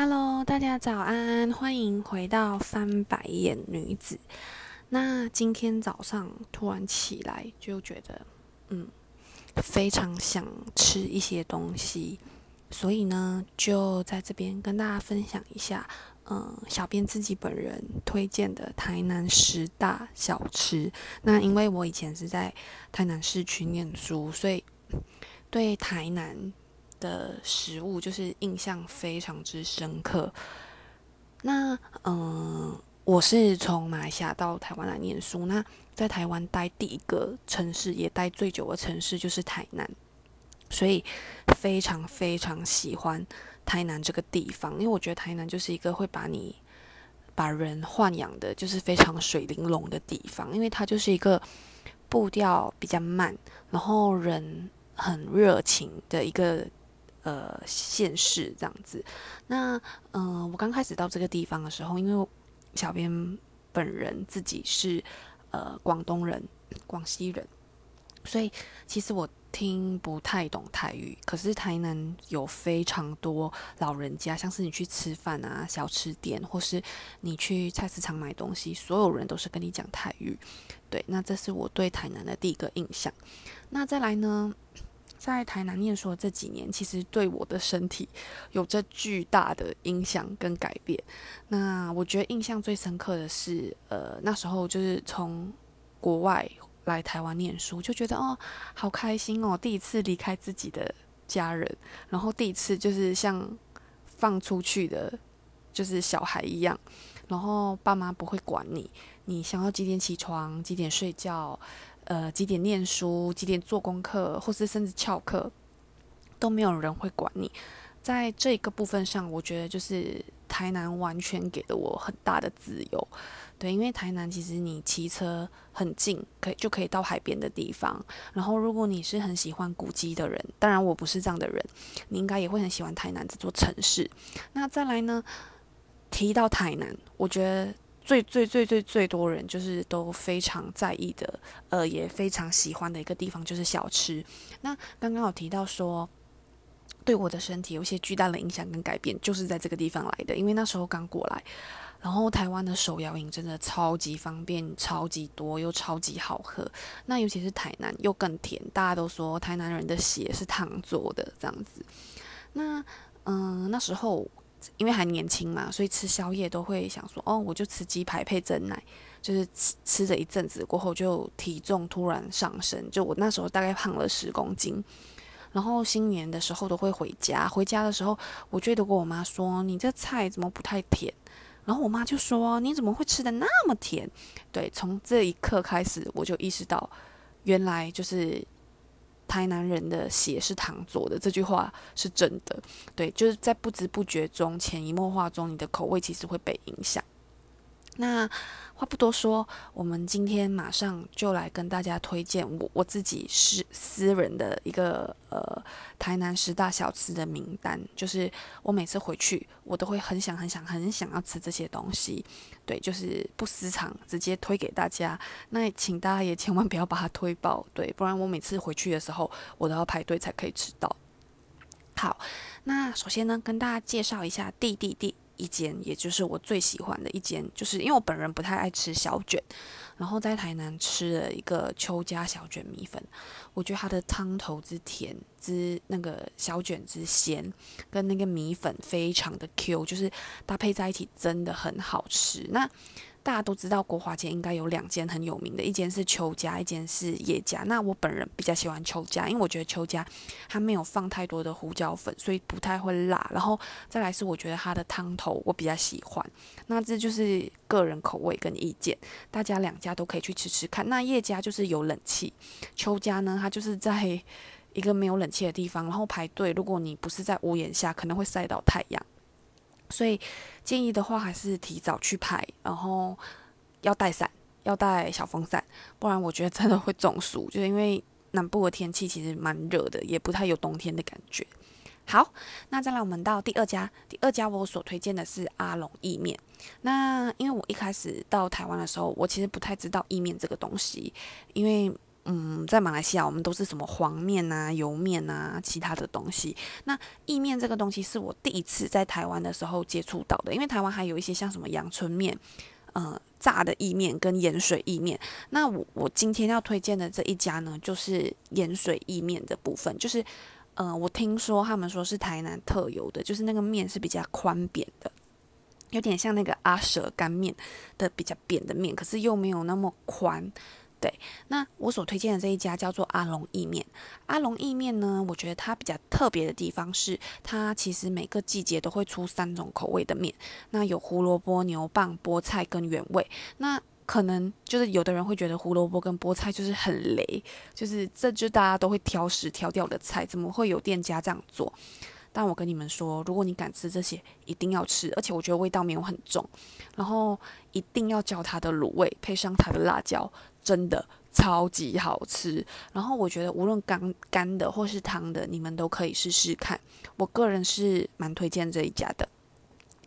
Hello，大家早安，欢迎回到翻白眼女子。那今天早上突然起来，就觉得嗯，非常想吃一些东西，所以呢，就在这边跟大家分享一下，嗯，小编自己本人推荐的台南十大小吃。那因为我以前是在台南市区念书，所以对台南。的食物就是印象非常之深刻。那嗯，我是从马来西亚到台湾来念书。那在台湾待第一个城市，也待最久的城市就是台南，所以非常非常喜欢台南这个地方。因为我觉得台南就是一个会把你把人豢养的，就是非常水玲珑的地方。因为它就是一个步调比较慢，然后人很热情的一个。呃，县市这样子。那嗯，我刚开始到这个地方的时候，因为小编本人自己是呃广东人，广西人，所以其实我听不太懂台语。可是台南有非常多老人家，像是你去吃饭啊，小吃店，或是你去菜市场买东西，所有人都是跟你讲台语。对，那这是我对台南的第一个印象。那再来呢？在台南念书的这几年，其实对我的身体有着巨大的影响跟改变。那我觉得印象最深刻的是，呃，那时候就是从国外来台湾念书，就觉得哦，好开心哦，第一次离开自己的家人，然后第一次就是像放出去的，就是小孩一样，然后爸妈不会管你，你想要几点起床，几点睡觉。呃，几点念书，几点做功课，或是甚至翘课，都没有人会管你。在这个部分上，我觉得就是台南完全给了我很大的自由。对，因为台南其实你骑车很近，可以就可以到海边的地方。然后，如果你是很喜欢古迹的人，当然我不是这样的人，你应该也会很喜欢台南这座城市。那再来呢，提到台南，我觉得。最最最最最多人就是都非常在意的，呃，也非常喜欢的一个地方就是小吃。那刚刚有提到说，对我的身体有些巨大的影响跟改变，就是在这个地方来的。因为那时候刚过来，然后台湾的手摇饮真的超级方便、超级多又超级好喝。那尤其是台南又更甜，大家都说台南人的血是糖做的这样子。那嗯，那时候。因为还年轻嘛，所以吃宵夜都会想说，哦，我就吃鸡排配蒸奶，就是吃吃着一阵子过后，就体重突然上升，就我那时候大概胖了十公斤。然后新年的时候都会回家，回家的时候我就得跟我妈说，你这菜怎么不太甜？然后我妈就说，你怎么会吃的那么甜？对，从这一刻开始，我就意识到，原来就是。台南人的血是糖做的，这句话是真的。对，就是在不知不觉中、潜移默化中，你的口味其实会被影响。那话不多说，我们今天马上就来跟大家推荐我我自己私私人的一个呃台南十大小吃的名单。就是我每次回去，我都会很想很想很想要吃这些东西。对，就是不私藏，直接推给大家。那请大家也千万不要把它推爆，对，不然我每次回去的时候，我都要排队才可以吃到。好，那首先呢，跟大家介绍一下弟弟弟。一间，也就是我最喜欢的一间，就是因为我本人不太爱吃小卷，然后在台南吃了一个邱家小卷米粉，我觉得它的汤头之甜之那个小卷之咸，跟那个米粉非常的 Q，就是搭配在一起真的很好吃。那大家都知道国华街应该有两间很有名的，一间是邱家，一间是叶家。那我本人比较喜欢邱家，因为我觉得邱家它没有放太多的胡椒粉，所以不太会辣。然后再来是我觉得它的汤头我比较喜欢。那这就是个人口味跟意见，大家两家都可以去吃吃看。那叶家就是有冷气，邱家呢它就是在一个没有冷气的地方，然后排队。如果你不是在屋檐下，可能会晒到太阳。所以建议的话，还是提早去拍，然后要带伞，要带小风扇，不然我觉得真的会中暑。就是因为南部的天气其实蛮热的，也不太有冬天的感觉。好，那再来我们到第二家，第二家我所推荐的是阿龙意面。那因为我一开始到台湾的时候，我其实不太知道意面这个东西，因为嗯，在马来西亚我们都是什么黄面啊、油面啊，其他的东西。那意面这个东西是我第一次在台湾的时候接触到的，因为台湾还有一些像什么阳春面，呃，炸的意面跟盐水意面。那我我今天要推荐的这一家呢，就是盐水意面的部分，就是。嗯，我听说他们说是台南特有的，就是那个面是比较宽扁的，有点像那个阿舍干面的比较扁的面，可是又没有那么宽。对，那我所推荐的这一家叫做阿龙意面。阿龙意面呢，我觉得它比较特别的地方是，它其实每个季节都会出三种口味的面，那有胡萝卜、牛蒡、菠菜跟原味。那可能就是有的人会觉得胡萝卜跟菠菜就是很雷，就是这就大家都会挑食挑掉的菜，怎么会有店家这样做？但我跟你们说，如果你敢吃这些，一定要吃，而且我觉得味道没有很重，然后一定要叫它的卤味配上它的辣椒，真的超级好吃。然后我觉得无论干干的或是汤的，你们都可以试试看。我个人是蛮推荐这一家的。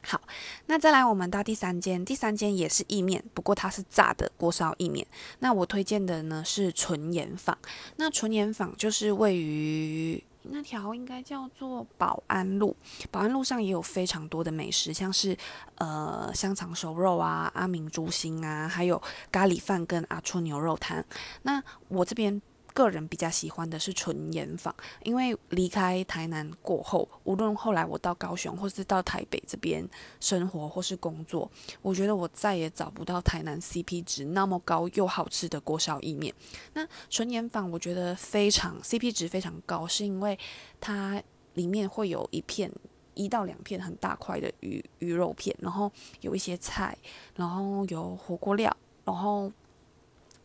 好，那再来我们到第三间，第三间也是意面，不过它是炸的锅烧意面。那我推荐的呢是纯盐坊。那纯盐坊就是位于那条应该叫做保安路，保安路上也有非常多的美食，像是呃香肠熟肉啊、阿明猪心啊，还有咖喱饭跟阿初牛肉汤。那我这边。个人比较喜欢的是纯盐坊，因为离开台南过后，无论后来我到高雄或是到台北这边生活或是工作，我觉得我再也找不到台南 CP 值那么高又好吃的锅烧意面。那纯盐坊我觉得非常 CP 值非常高，是因为它里面会有一片一到两片很大块的鱼鱼肉片，然后有一些菜，然后有火锅料，然后。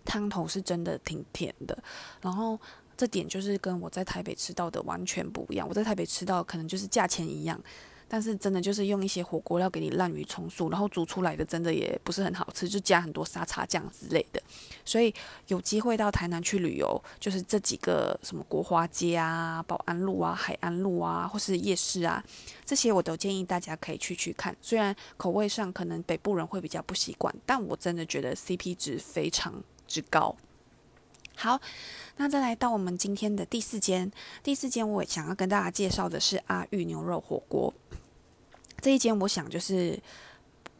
汤头是真的挺甜的，然后这点就是跟我在台北吃到的完全不一样。我在台北吃到可能就是价钱一样，但是真的就是用一些火锅料给你滥竽充数，然后煮出来的真的也不是很好吃，就加很多沙茶酱之类的。所以有机会到台南去旅游，就是这几个什么国华街啊、保安路啊、海安路啊，或是夜市啊，这些我都建议大家可以去去看。虽然口味上可能北部人会比较不习惯，但我真的觉得 CP 值非常。之高，好，那再来到我们今天的第四间，第四间我想要跟大家介绍的是阿玉牛肉火锅。这一间我想就是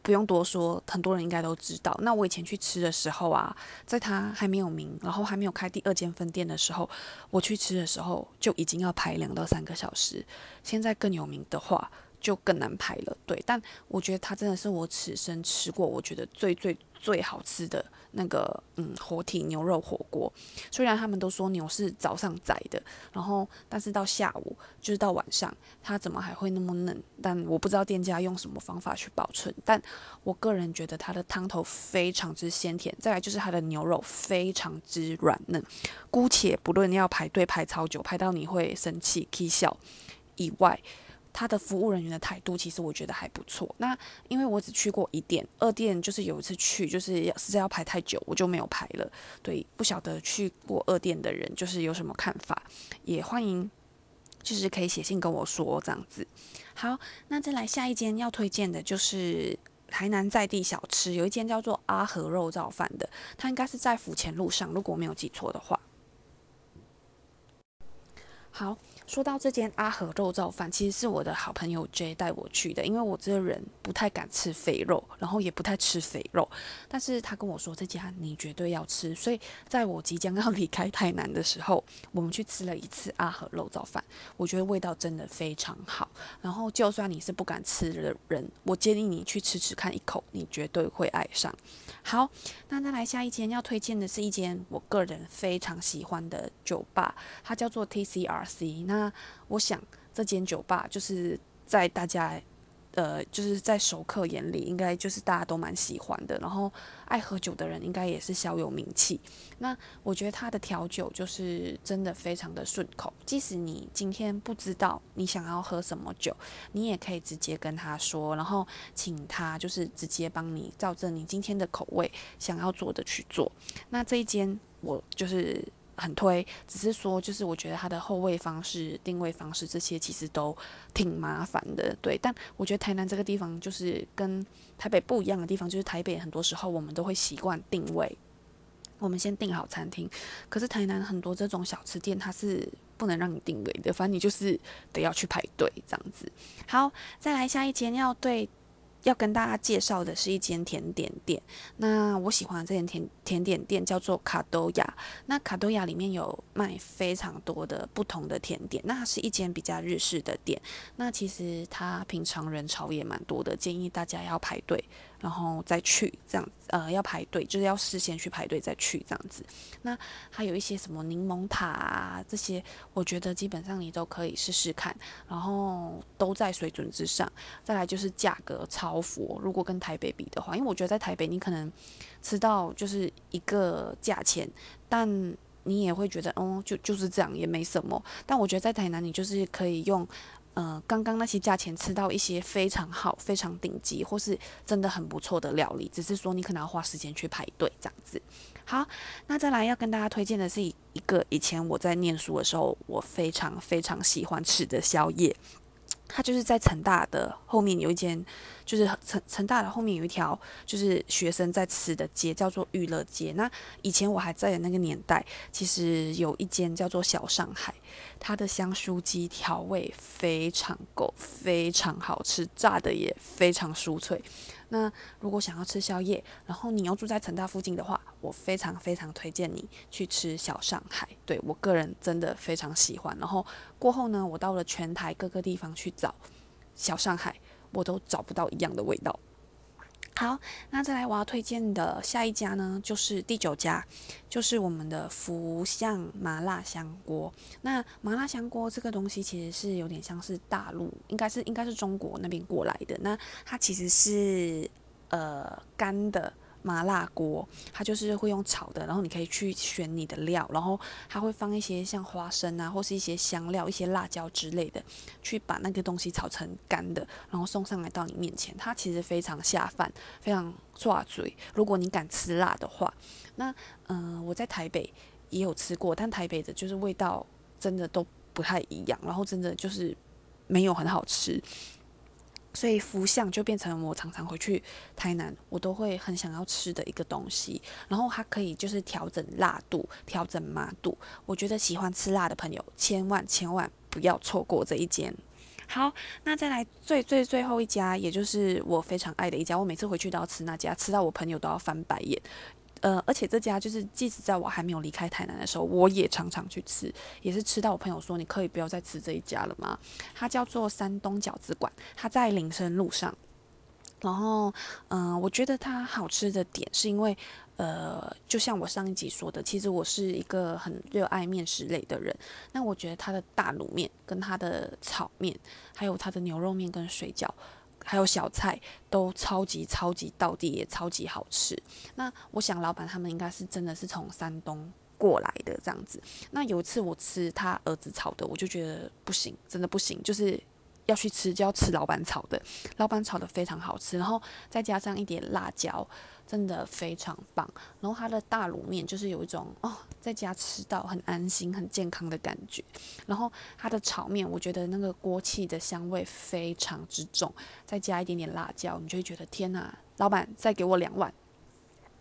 不用多说，很多人应该都知道。那我以前去吃的时候啊，在它还没有名，然后还没有开第二间分店的时候，我去吃的时候就已经要排两到三个小时。现在更有名的话。就更难排了，对，但我觉得它真的是我此生吃过我觉得最最最好吃的那个嗯活体牛肉火锅。虽然他们都说牛是早上宰的，然后但是到下午就是到晚上，它怎么还会那么嫩？但我不知道店家用什么方法去保存。但我个人觉得它的汤头非常之鲜甜，再来就是它的牛肉非常之软嫩。姑且不论要排队排超久，排到你会生气、气笑以外。他的服务人员的态度，其实我觉得还不错。那因为我只去过一店，二店就是有一次去，就是要实在要排太久，我就没有排了。对，不晓得去过二店的人，就是有什么看法，也欢迎，就是可以写信跟我说这样子。好，那再来下一间要推荐的就是台南在地小吃，有一间叫做阿和肉燥饭的，它应该是在府前路上，如果我没有记错的话。好。说到这间阿和肉燥饭，其实是我的好朋友 J 带我去的，因为我这个人不太敢吃肥肉，然后也不太吃肥肉，但是他跟我说这家你绝对要吃，所以在我即将要离开台南的时候，我们去吃了一次阿和肉燥饭，我觉得味道真的非常好，然后就算你是不敢吃的人，我建议你去吃吃看一口，你绝对会爱上。好，那再来下一间要推荐的是一间我个人非常喜欢的酒吧，它叫做 TCRC，那。我想，这间酒吧就是在大家，呃，就是在熟客眼里，应该就是大家都蛮喜欢的。然后爱喝酒的人应该也是小有名气。那我觉得他的调酒就是真的非常的顺口，即使你今天不知道你想要喝什么酒，你也可以直接跟他说，然后请他就是直接帮你照着你今天的口味想要做的去做。那这一间我就是。很推，只是说就是我觉得它的后位方式、定位方式这些其实都挺麻烦的，对。但我觉得台南这个地方就是跟台北不一样的地方，就是台北很多时候我们都会习惯定位，我们先订好餐厅。可是台南很多这种小吃店，它是不能让你定位的，反正你就是得要去排队这样子。好，再来下一间要对。要跟大家介绍的是一间甜点店。那我喜欢这间甜甜点店叫做卡多亚。那卡多亚里面有卖非常多的不同的甜点。那是一间比较日式的店。那其实它平常人潮也蛮多的，建议大家要排队。然后再去这样子，呃，要排队，就是要事先去排队再去这样子。那还有一些什么柠檬塔啊，这些我觉得基本上你都可以试试看，然后都在水准之上。再来就是价格超佛，如果跟台北比的话，因为我觉得在台北你可能吃到就是一个价钱，但你也会觉得，哦，就就是这样，也没什么。但我觉得在台南你就是可以用。呃，刚刚那些价钱吃到一些非常好、非常顶级，或是真的很不错的料理，只是说你可能要花时间去排队这样子。好，那再来要跟大家推荐的是一个以前我在念书的时候，我非常非常喜欢吃的宵夜。它就是在成大的后面有一间，就是成成大的后面有一条，就是学生在吃的街，叫做娱乐街。那以前我还在的那个年代，其实有一间叫做小上海，它的香酥鸡调味非常够，非常好吃，炸的也非常酥脆。那如果想要吃宵夜，然后你要住在成大附近的话，我非常非常推荐你去吃小上海。对我个人真的非常喜欢。然后过后呢，我到了全台各个地方去找小上海，我都找不到一样的味道。好，那再来我要推荐的下一家呢，就是第九家，就是我们的福相麻辣香锅。那麻辣香锅这个东西其实是有点像是大陆，应该是应该是中国那边过来的。那它其实是呃干的。麻辣锅，它就是会用炒的，然后你可以去选你的料，然后它会放一些像花生啊，或是一些香料、一些辣椒之类的，去把那个东西炒成干的，然后送上来到你面前。它其实非常下饭，非常抓嘴。如果你敢吃辣的话，那嗯，我在台北也有吃过，但台北的就是味道真的都不太一样，然后真的就是没有很好吃。所以福相就变成我常常回去台南，我都会很想要吃的一个东西。然后它可以就是调整辣度、调整麻度。我觉得喜欢吃辣的朋友，千万千万不要错过这一间。好，那再来最最最后一家，也就是我非常爱的一家，我每次回去都要吃那家，吃到我朋友都要翻白眼。呃，而且这家就是，即使在我还没有离开台南的时候，我也常常去吃，也是吃到我朋友说，你可以不要再吃这一家了吗？它叫做山东饺子馆，它在林森路上。然后，嗯，我觉得它好吃的点是因为，呃，就像我上一集说的，其实我是一个很热爱面食类的人。那我觉得它的大卤面、跟它的炒面，还有它的牛肉面跟水饺。还有小菜都超级超级到地，也超级好吃。那我想老板他们应该是真的是从山东过来的这样子。那有一次我吃他儿子炒的，我就觉得不行，真的不行，就是要去吃就要吃老板炒的。老板炒的非常好吃，然后再加上一点辣椒。真的非常棒，然后它的大卤面就是有一种哦，在家吃到很安心、很健康的感觉。然后它的炒面，我觉得那个锅气的香味非常之重，再加一点点辣椒，你就会觉得天哪！老板再给我两碗。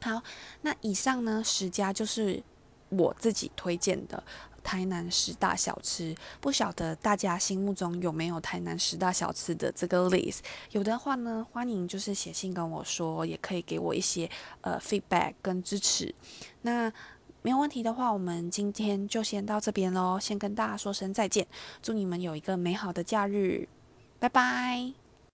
好，那以上呢十家就是我自己推荐的。台南十大小吃，不晓得大家心目中有没有台南十大小吃的这个 list？有的话呢，欢迎就是写信跟我说，也可以给我一些呃 feedback 跟支持。那没有问题的话，我们今天就先到这边喽，先跟大家说声再见，祝你们有一个美好的假日，拜拜。